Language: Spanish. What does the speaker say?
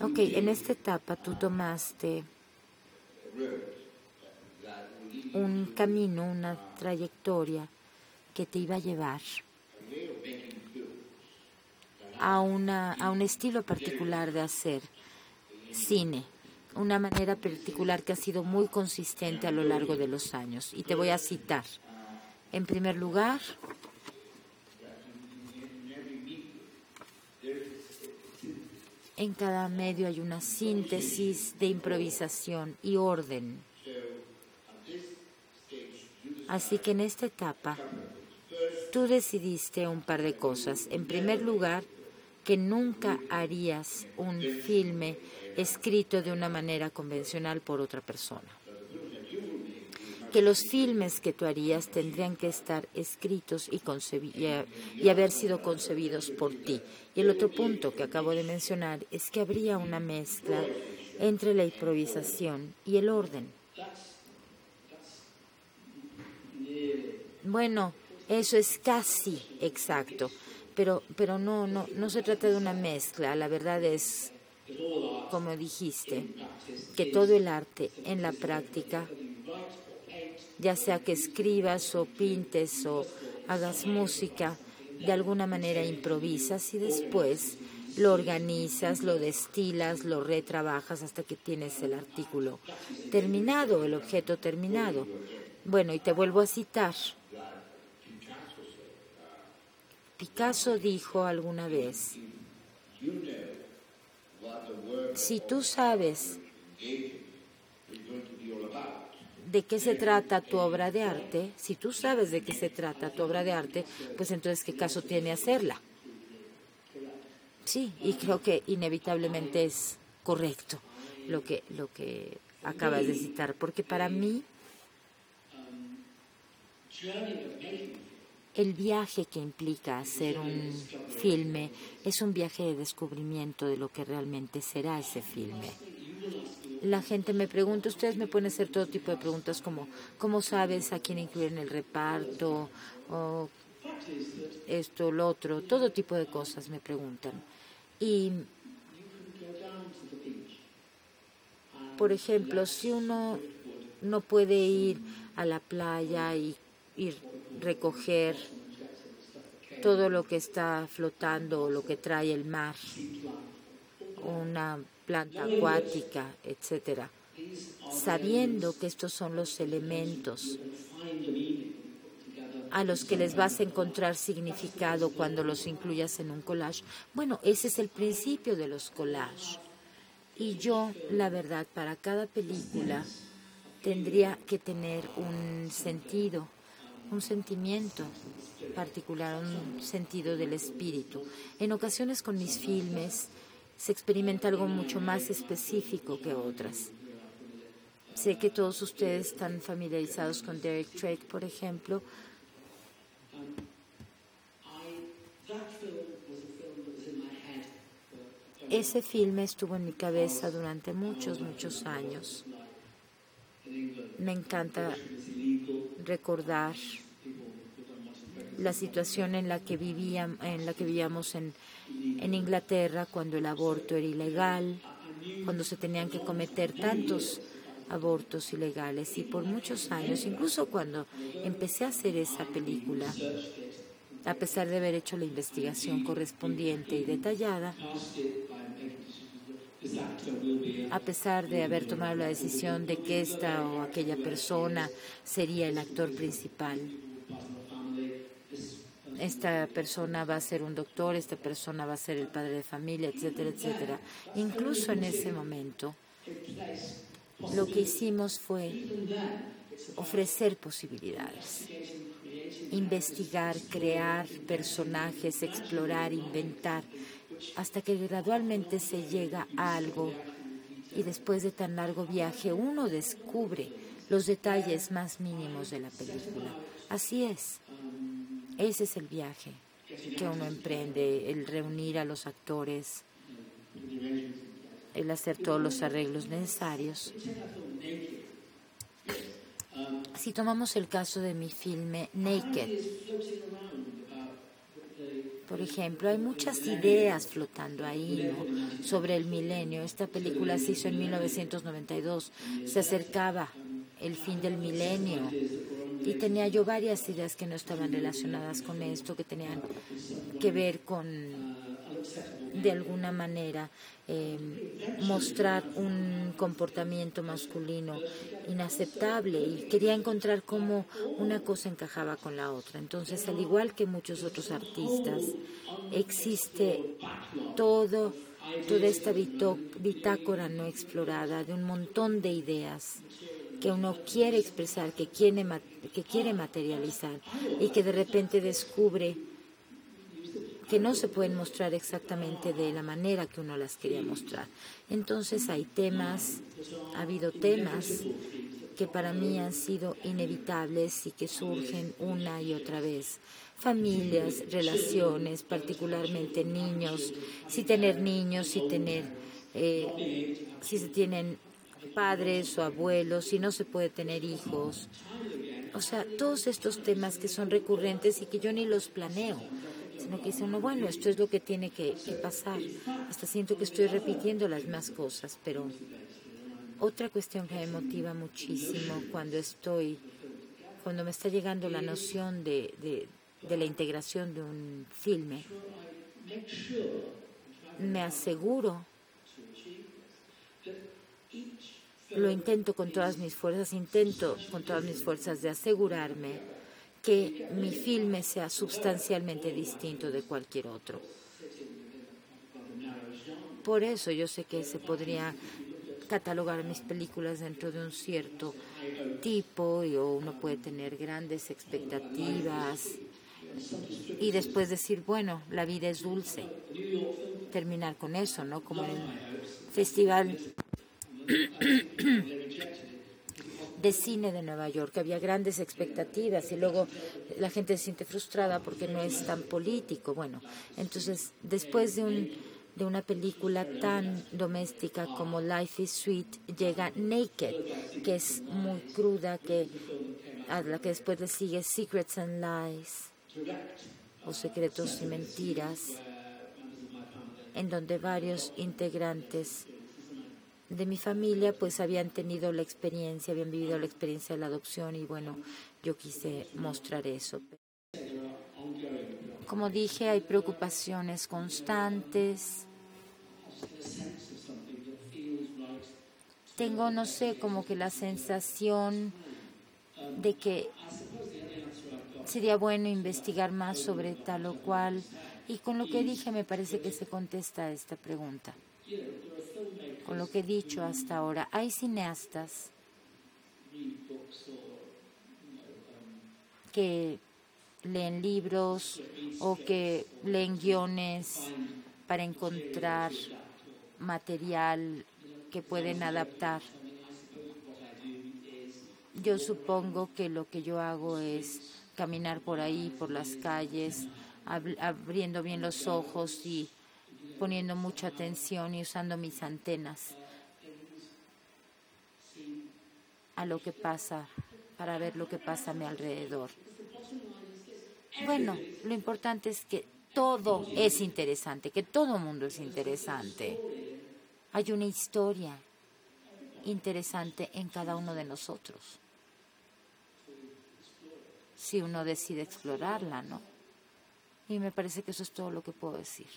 Ok, en esta etapa tú tomaste un camino, una trayectoria que te iba a llevar a, una, a un estilo particular de hacer cine, una manera particular que ha sido muy consistente a lo largo de los años. Y te voy a citar. En primer lugar, en cada medio hay una síntesis de improvisación y orden. Así que en esta etapa tú decidiste un par de cosas. En primer lugar, que nunca harías un filme escrito de una manera convencional por otra persona. Que los filmes que tú harías tendrían que estar escritos y, haber sido concebidos por ti. Y el otro punto que acabo de mencionar es que habría una mezcla entre la improvisación y el orden. Bueno, eso es casi exacto, pero, pero no, no, no se trata de una mezcla. La verdad es, como dijiste, que todo el arte en la práctica, ya sea que escribas o pintes o hagas música, de alguna manera improvisas y después lo organizas, lo destilas, lo retrabajas hasta que tienes el artículo terminado, el objeto terminado. Bueno, y te vuelvo a citar Picasso dijo alguna vez, si tú sabes de qué se trata tu obra de arte, si tú sabes de qué se trata tu obra de arte, pues entonces qué caso tiene hacerla. Sí, y creo que inevitablemente es correcto lo que, lo que acabas de citar, porque para mí el viaje que implica hacer un filme es un viaje de descubrimiento de lo que realmente será ese filme. La gente me pregunta, ustedes me pueden hacer todo tipo de preguntas como, ¿cómo sabes a quién incluir en el reparto? O esto, lo otro, todo tipo de cosas me preguntan. Y, por ejemplo, si uno no puede ir a la playa y ir recoger todo lo que está flotando o lo que trae el mar, una planta acuática, etcétera, sabiendo que estos son los elementos a los que les vas a encontrar significado cuando los incluyas en un collage. Bueno, ese es el principio de los collages. Y yo, la verdad, para cada película tendría que tener un sentido un sentimiento particular, un sentido del espíritu. En ocasiones con mis filmes se experimenta algo mucho más específico que otras. Sé que todos ustedes están familiarizados con Derek Drake, por ejemplo. Ese filme estuvo en mi cabeza durante muchos, muchos años. Me encanta recordar la situación en la que vivíamos, en la que vivíamos en, en Inglaterra cuando el aborto era ilegal, cuando se tenían que cometer tantos abortos ilegales y por muchos años, incluso cuando empecé a hacer esa película, a pesar de haber hecho la investigación correspondiente y detallada, a pesar de haber tomado la decisión de que esta o aquella persona sería el actor principal. Esta persona va a ser un doctor, esta persona va a ser el padre de familia, etcétera, etcétera. Incluso en ese momento, lo que hicimos fue ofrecer posibilidades, investigar, crear personajes, explorar, inventar hasta que gradualmente se llega a algo y después de tan largo viaje uno descubre los detalles más mínimos de la película. Así es, ese es el viaje que uno emprende, el reunir a los actores, el hacer todos los arreglos necesarios. Si tomamos el caso de mi filme Naked, Por ejemplo, hay muchas ideas flotando ahí sobre el milenio. Esta película se hizo en 1992. Se acercaba el fin del milenio y tenía yo varias ideas que no estaban relacionadas con esto, que tenían que ver con, de alguna manera, eh, mostrar un comportamiento masculino inaceptable y quería encontrar cómo una cosa encajaba con la otra. Entonces, al igual que muchos otros artistas, existe todo, toda esta bitácora no explorada de un montón de ideas que uno quiere expresar, que quiere, que quiere materializar y que de repente descubre que no se pueden mostrar exactamente de la manera que uno las quería mostrar. Entonces hay temas, ha habido temas que para mí han sido inevitables y que surgen una y otra vez. Familias, relaciones, particularmente niños, si tener niños, si tener, eh, si se tienen padres o abuelos, si no se puede tener hijos. O sea, todos estos temas que son recurrentes y que yo ni los planeo sino que dice uno, bueno, esto es lo que tiene que, pasar. Hasta siento que estoy repitiendo las mismas cosas, pero otra cuestión que me motiva muchísimo cuando estoy, cuando me está llegando la noción de, de la integración de un filme, me aseguro, lo intento con todas mis fuerzas, intento con todas mis fuerzas de asegurarme que mi filme sea sustancialmente distinto de cualquier otro. Por eso yo sé que se podría catalogar mis películas dentro de un cierto tipo y uno puede tener grandes expectativas y después decir, bueno, la vida es dulce. Terminar con eso, ¿no? Como en el festival de cine de Nueva York. Había grandes expectativas y luego la gente se siente frustrada porque no es tan político. Bueno, entonces después de, un, de una película tan doméstica como Life is Sweet llega Naked, que es muy cruda, que a la que después le sigue Secrets and Lies o Secretos y Mentiras, en donde varios integrantes de mi familia pues habían tenido la experiencia, habían vivido la experiencia de la adopción y bueno, yo quise mostrar eso. Como dije, hay preocupaciones constantes. Tengo, no sé, como que la sensación de que sería bueno investigar más sobre tal o cual. Y con lo que dije me parece que se contesta esta pregunta con lo que he dicho hasta ahora. Hay cineastas que leen libros o que leen guiones para encontrar material que pueden adaptar. Yo supongo que lo que yo hago es caminar por ahí, por las calles, abriendo bien los ojos y poniendo mucha atención y usando mis antenas a lo que pasa, para ver lo que pasa a mi alrededor. Bueno, lo importante es que todo es interesante, que todo mundo es interesante. Hay una historia interesante en cada uno de nosotros. Si uno decide explorarla, ¿no? Y me parece que eso es todo lo que puedo decir.